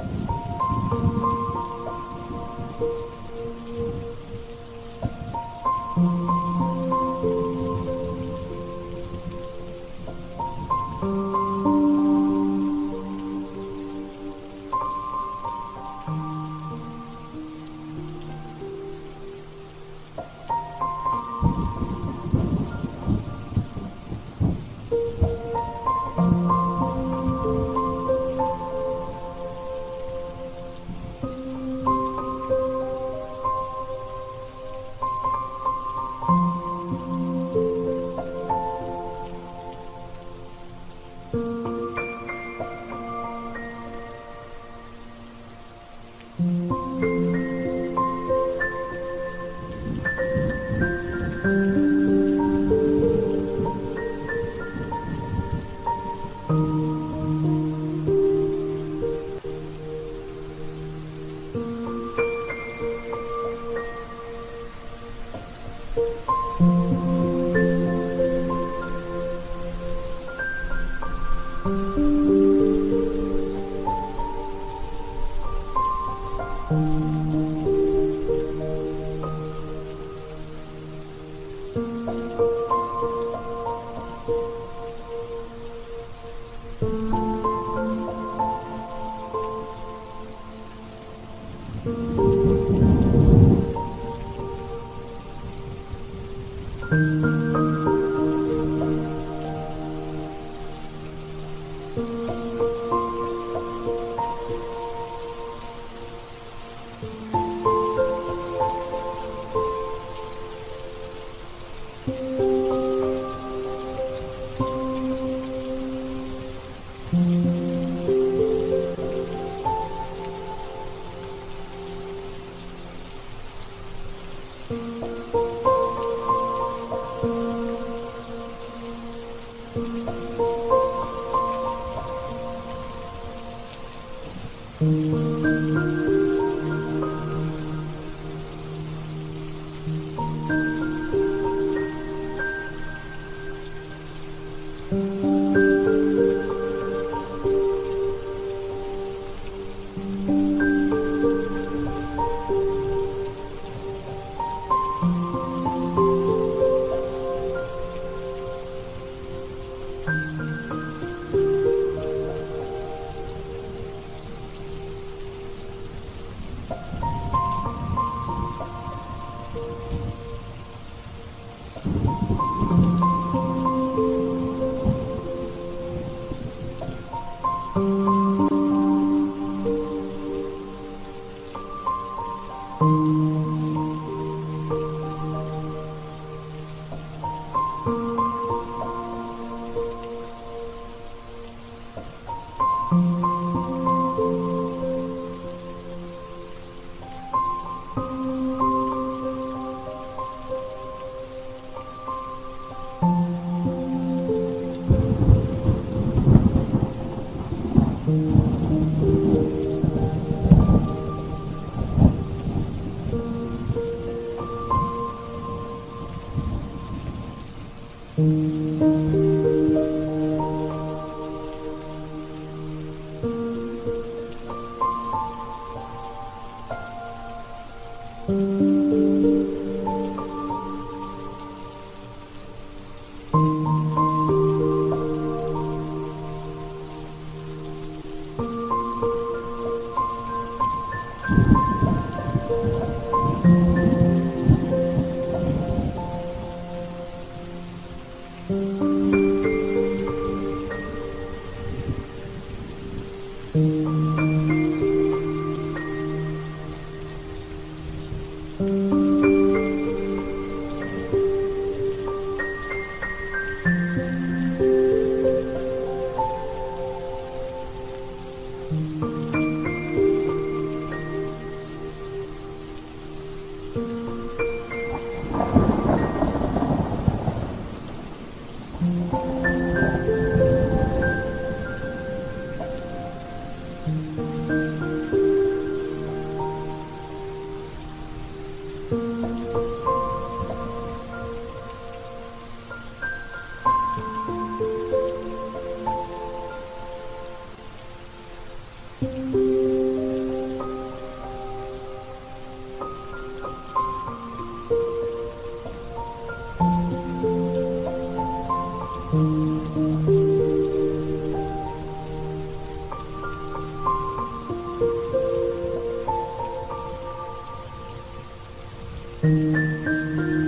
you 嗯。